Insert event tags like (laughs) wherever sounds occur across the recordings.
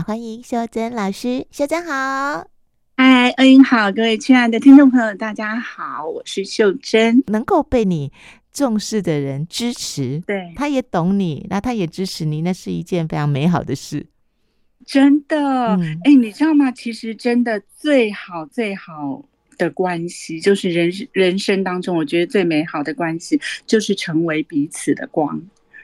来欢迎秀珍老师，秀珍好。嗨，恩英好，各位亲爱的听众朋友，大家好，我是秀珍。能够被你重视的人支持，对，他也懂你，那他也支持你，那是一件非常美好的事。真的，哎、嗯欸，你知道吗？其实真的最好最好的关系，就是人人生当中，我觉得最美好的关系，就是成为彼此的光。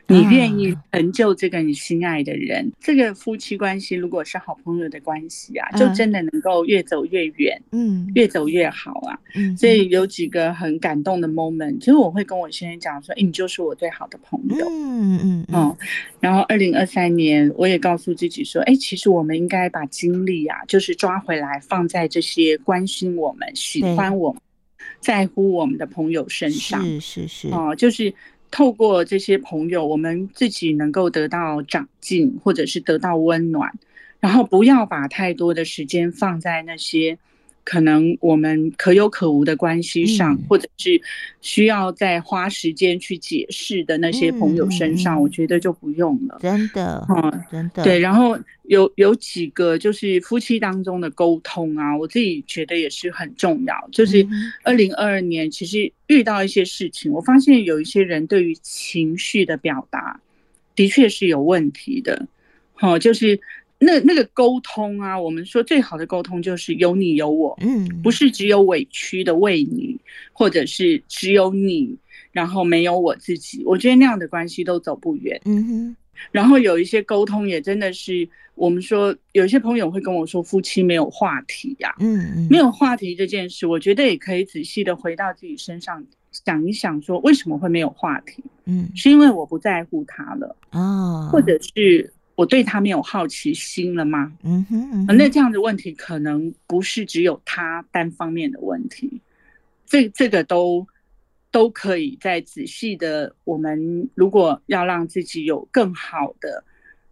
你愿意成就这个你心爱的人，啊、这个夫妻关系如果是好朋友的关系啊，就真的能够越走越远，嗯，越走越好啊。嗯，所以有几个很感动的 moment，其实我会跟我先生讲说，哎，你就是我最好的朋友，嗯嗯嗯。然后二零二三年，我也告诉自己说，哎，其实我们应该把精力啊，就是抓回来放在这些关心我们、喜欢我们、在乎我们的朋友身上。是是是，哦，就是。透过这些朋友，我们自己能够得到长进，或者是得到温暖，然后不要把太多的时间放在那些。可能我们可有可无的关系上，嗯、或者是需要再花时间去解释的那些朋友身上，嗯、我觉得就不用了。真的，嗯，真的。对，然后有有几个就是夫妻当中的沟通啊，我自己觉得也是很重要。就是二零二二年，其实遇到一些事情，我发现有一些人对于情绪的表达的确是有问题的。好，就是。那那个沟通啊，我们说最好的沟通就是有你有我，嗯，不是只有委屈的为你，或者是只有你，然后没有我自己。我觉得那样的关系都走不远。嗯哼。然后有一些沟通也真的是，我们说有一些朋友会跟我说，夫妻没有话题呀，嗯嗯，没有话题这件事，我觉得也可以仔细的回到自己身上想一想，说为什么会没有话题？嗯，是因为我不在乎他了啊，或者是。我对他没有好奇心了吗？嗯哼，嗯哼，那这样的问题可能不是只有他单方面的问题，这这个都都可以再仔细的。我们如果要让自己有更好的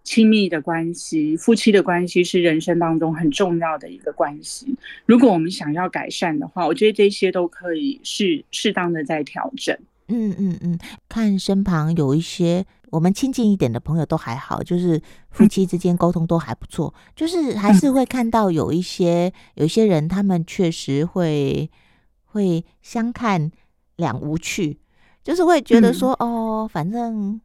亲密的关系，夫妻的关系是人生当中很重要的一个关系。如果我们想要改善的话，我觉得这些都可以是适当的在调整。嗯嗯嗯，看身旁有一些我们亲近一点的朋友都还好，就是夫妻之间沟通都还不错，嗯、就是还是会看到有一些有一些人，他们确实会会相看两无趣，就是会觉得说、嗯、哦，反正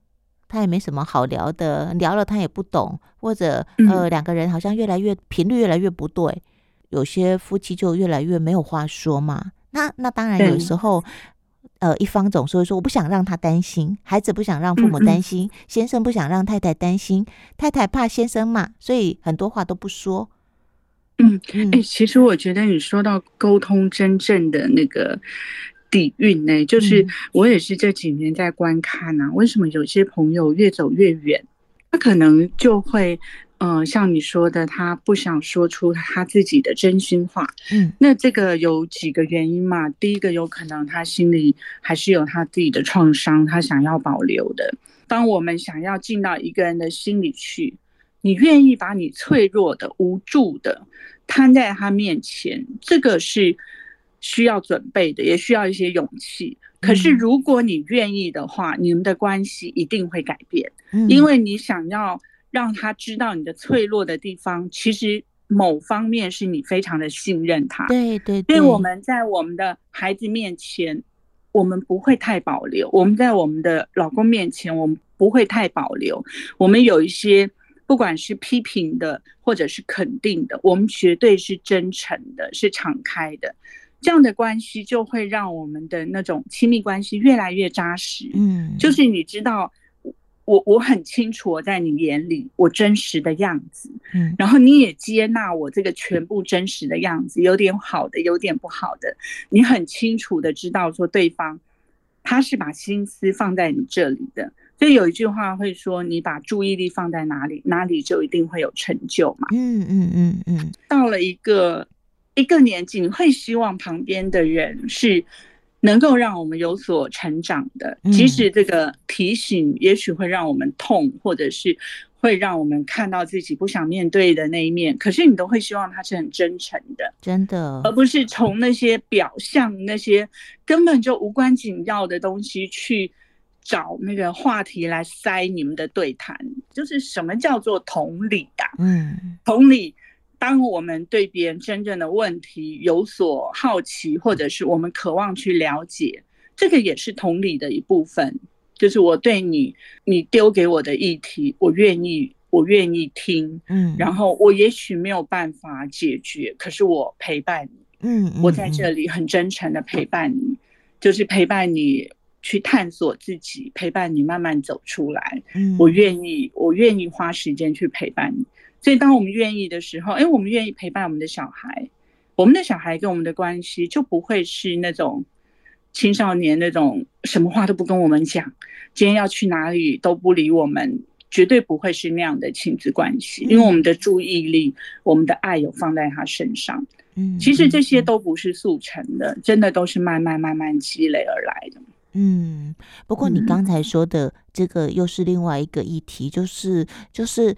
他也没什么好聊的，聊了他也不懂，或者呃两个人好像越来越频率越来越不对，有些夫妻就越来越没有话说嘛。那那当然有时候。呃，一方总是会说，我不想让他担心，孩子不想让父母担心，嗯嗯，先生不想让太太担心，太太怕先生骂，所以很多话都不说。嗯，哎、欸，其实我觉得你说到沟通真正的那个底蕴呢，就是我也是这几年在观看呐、啊，为什么有些朋友越走越远，他可能就会。嗯，像你说的，他不想说出他自己的真心话。嗯，那这个有几个原因嘛？第一个有可能他心里还是有他自己的创伤，他想要保留的。当我们想要进到一个人的心里去，你愿意把你脆弱的、无助的摊在他面前，这个是需要准备的，也需要一些勇气。可是如果你愿意的话，你们的关系一定会改变，因为你想要。让他知道你的脆弱的地方，其实某方面是你非常的信任他。对对对，我们在我们的孩子面前，我们不会太保留；我们在我们的老公面前，我们不会太保留。我们有一些不管是批评的，或者是肯定的，我们绝对是真诚的，是敞开的。这样的关系就会让我们的那种亲密关系越来越扎实。嗯，就是你知道。我我很清楚我在你眼里我真实的样子，嗯，然后你也接纳我这个全部真实的样子，有点好的，有点不好的，你很清楚的知道说对方他是把心思放在你这里的，所以有一句话会说，你把注意力放在哪里，哪里就一定会有成就嘛，嗯嗯嗯嗯，到了一个一个年纪，你会希望旁边的人是。能够让我们有所成长的，即使这个提醒也许会让我们痛，或者是会让我们看到自己不想面对的那一面，可是你都会希望他是很真诚的，真的，而不是从那些表象、那些根本就无关紧要的东西去找那个话题来塞你们的对谈，就是什么叫做同理啊？嗯，同理，当我们对别人真正的问题有所好奇，或者是我们渴望去了解，这个也是同理的一部分。就是我对你，你丢给我的议题，我愿意，我愿意听，嗯，然后我也许没有办法解决，可是我陪伴你，嗯，我在这里很真诚的陪伴你，就是陪伴你去探索自己，陪伴你慢慢走出来，嗯，我愿意，我愿意花时间去陪伴你。所以当我们愿意的时候，哎，我们愿意陪伴我们的小孩，我们的小孩跟我们的关系就不会是那种。青少年那种什么话都不跟我们讲，今天要去哪里都不理我们，绝对不会是那样的亲子关系，因为我们的注意力、我们的爱有放在他身上。嗯，其实这些都不是速成的，真的都是慢慢慢慢积累而来的。嗯，不过你刚才说的这个又是另外一个议题，就是就是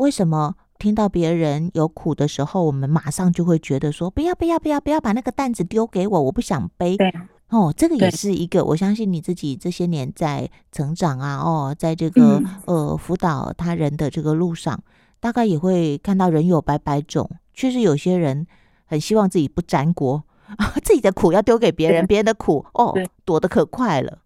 为什么听到别人有苦的时候，我们马上就会觉得说不要不要不要不要把那个担子丢给我，我不想背。对。哦，这个也是一个，我相信你自己这些年在成长啊，哦，在这个、嗯、呃辅导他人的这个路上，大概也会看到人有百百种。确实有些人很希望自己不沾锅啊，(laughs) 自己的苦要丢给别人，别人的苦哦躲得可快了。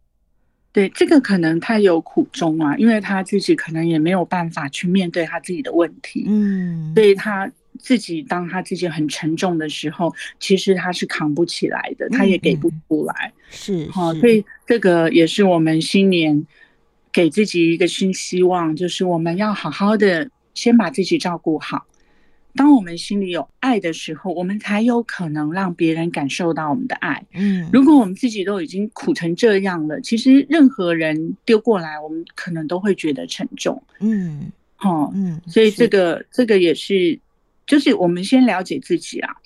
对，这个可能他有苦衷啊，因为他自己可能也没有办法去面对他自己的问题，嗯，所以他。自己当他自己很沉重的时候，其实他是扛不起来的，他也给不出来。是，好，所以这个也是我们新年给自己一个新希望，就是我们要好好的先把自己照顾好。当我们心里有爱的时候，我们才有可能让别人感受到我们的爱。嗯，如果我们自己都已经苦成这样了，其实任何人丢过来，我们可能都会觉得沉重。嗯，好，嗯，所以这个这个也是。就是我们先了解自己啊，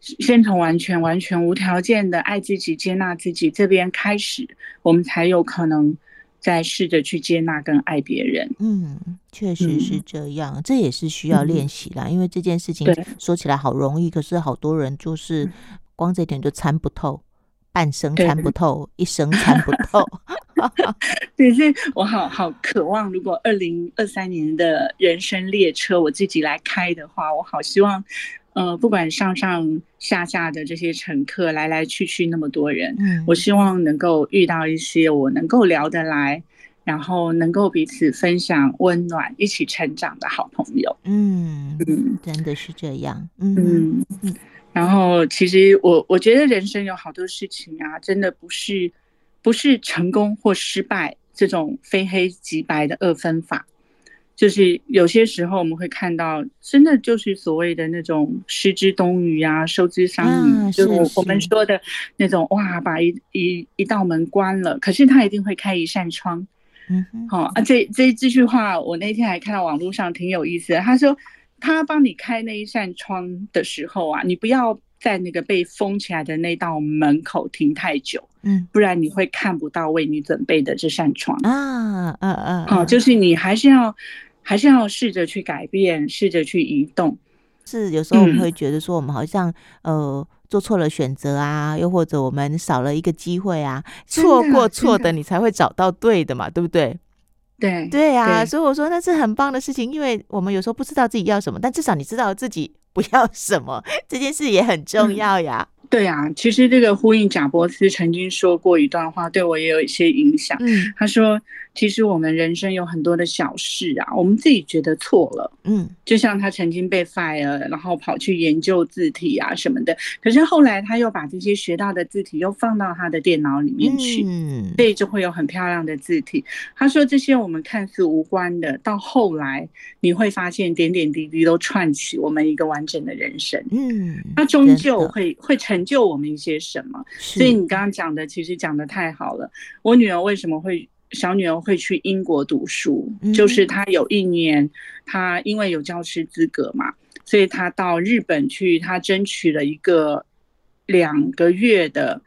先从完全完全无条件的爱自己、接纳自己这边开始，我们才有可能再试着去接纳跟爱别人。嗯，确实是这样，嗯、这也是需要练习啦。嗯、因为这件事情说起来好容易，可是好多人就是光这点就参不透，半生参不透，一生参不 (laughs) 透。对，所以我好好渴望，如果二零二三年的人生列车我自己来开的话，我好希望，呃，不管上上下下的这些乘客来来去去那么多人，嗯，我希望能够遇到一些我能够聊得来，然后能够彼此分享温暖、一起成长的好朋友。嗯嗯，真的是这样。嗯嗯，嗯，然后其实我我觉得人生有好多事情啊，真的不是。不是成功或失败这种非黑即白的二分法，就是有些时候我们会看到，真的就是所谓的那种失之东隅啊，收之桑榆，啊、就是我们说的那种哇，把一一一道门关了，可是他一定会开一扇窗。嗯哼，好啊，这这这句话我那天还看到网络上挺有意思的，他说他帮你开那一扇窗的时候啊，你不要。在那个被封起来的那道门口停太久，嗯，不然你会看不到为你准备的这扇窗啊，嗯嗯，好，就是你还是要，还是要试着去改变，试着去移动。是有时候我们会觉得说，我们好像、嗯、呃做错了选择啊，又或者我们少了一个机会啊，错过错的，你才会找到对的嘛，对不对？对对啊，所以我说那是很棒的事情，因为我们有时候不知道自己要什么，但至少你知道自己。不要什么，这件事也很重要呀。嗯对啊，其实这个呼应贾伯斯曾经说过一段话，对我也有一些影响。嗯，他说：“其实我们人生有很多的小事啊，我们自己觉得错了，嗯，就像他曾经被 fire，然后跑去研究字体啊什么的，可是后来他又把这些学到的字体又放到他的电脑里面去，嗯，所以就会有很漂亮的字体。他说这些我们看似无关的，到后来你会发现点点滴滴都串起我们一个完整的人生。嗯，他终究会会成。成就我们一些什么？所以你刚刚讲的其实讲的太好了。我女儿为什么会小女儿会去英国读书？就是她有一年，她因为有教师资格嘛，所以她到日本去，她争取了一个两个月的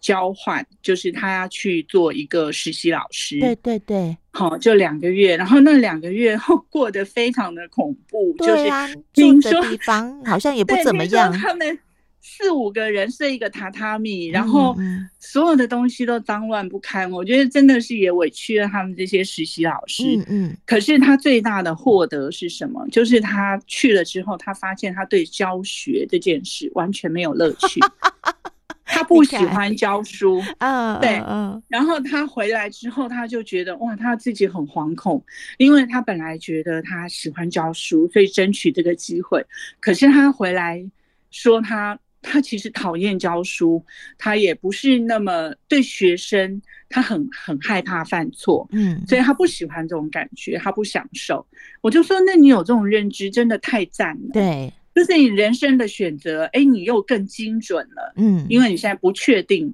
交换，就是她要去做一个实习老师。对对对，好，就两个月。然后那两个月后过得非常的恐怖，啊，就是听说地方好像也不怎么样。他们。四五个人睡一个榻榻米，然后所有的东西都脏乱不堪。我觉得真的是也委屈了他们这些实习老师。嗯嗯。可是他最大的获得是什么？就是他去了之后，他发现他对教学这件事完全没有乐趣。(laughs) 他不喜欢教书，嗯，对，嗯，然后他回来之后，他就觉得哇，他自己很惶恐，因为他本来觉得他喜欢教书，所以争取这个机会。可是他回来说他，他他其实讨厌教书，他也不是那么对学生，他很很害怕犯错，嗯，所以他不喜欢这种感觉，他不享受。我就说，那你有这种认知，真的太赞了，对。就是你人生的选择，哎，你又更精准了，嗯，因为你现在不确定，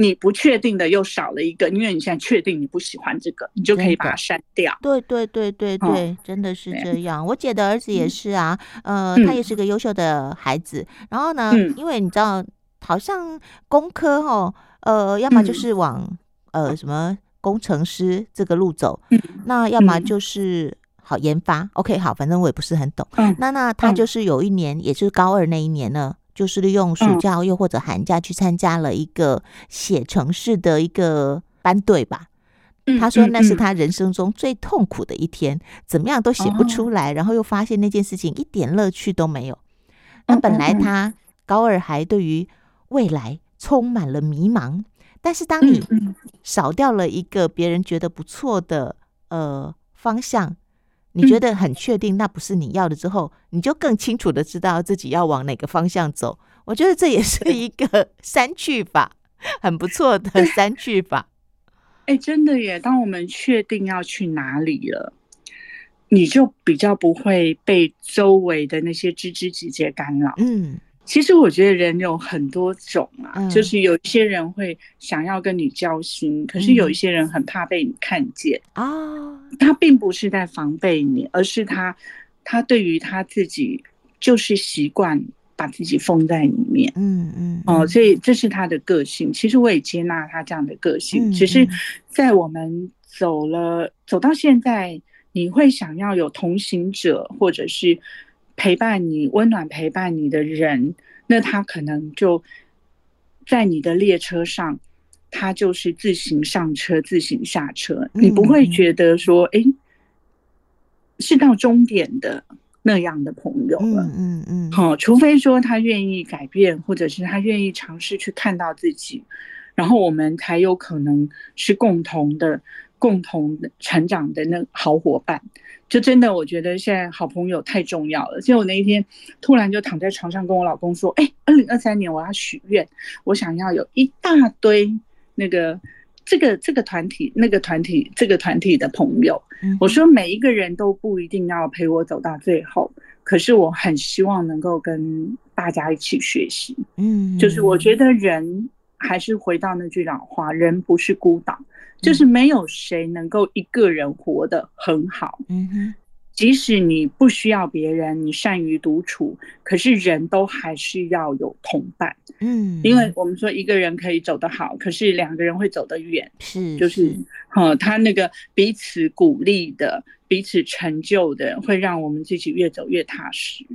你不确定的又少了一个，因为你现在确定你不喜欢这个，你就可以把它删掉。对对对对对，哦、真的是这样。我姐的儿子也是啊，嗯、呃，他也是个优秀的孩子。嗯、然后呢，因为你知道，好像工科哦，呃，要么就是往、嗯、呃什么工程师这个路走，嗯、那要么就是。好研发，OK，好，反正我也不是很懂。嗯，那那他就是有一年，嗯、也就是高二那一年呢，就是利用暑假又或者寒假去参加了一个写程式的一个班队吧。嗯，他说那是他人生中最痛苦的一天，嗯、怎么样都写不出来，哦、然后又发现那件事情一点乐趣都没有。那本来他高二还对于未来充满了迷茫，但是当你少掉了一个别人觉得不错的呃方向。你觉得很确定那不是你要的之后，你就更清楚的知道自己要往哪个方向走。我觉得这也是一个 (laughs) 三去法，很不错的三去法。哎，真的耶！当我们确定要去哪里了，你就比较不会被周围的那些枝枝节节干扰。嗯。其实我觉得人有很多种啊，嗯、就是有一些人会想要跟你交心，嗯、可是有一些人很怕被你看见啊。哦、他并不是在防备你，而是他他对于他自己就是习惯把自己封在里面。嗯嗯。哦，所以这是他的个性。其实我也接纳他这样的个性，嗯、只是在我们走了走到现在，你会想要有同行者，或者是。陪伴你、温暖陪伴你的人，那他可能就在你的列车上，他就是自行上车、自行下车，你不会觉得说，哎、嗯，是到终点的那样的朋友了。嗯嗯，好、嗯，除非说他愿意改变，或者是他愿意尝试去看到自己，然后我们才有可能是共同的。共同的成长的那好伙伴，就真的我觉得现在好朋友太重要了。所以我那一天突然就躺在床上跟我老公说：“哎，二零二三年我要许愿，我想要有一大堆那个这个这个团体、那个团体、这个团体的朋友。我说每一个人都不一定要陪我走到最后，可是我很希望能够跟大家一起学习。嗯，就是我觉得人还是回到那句老话：人不是孤岛。”就是没有谁能够一个人活得很好，嗯哼，即使你不需要别人，你善于独处，可是人都还是要有同伴，嗯，因为我们说一个人可以走得好，可是两个人会走得远，是，就是，哈，他那个彼此鼓励的、彼此成就的，会让我们自己越走越踏实。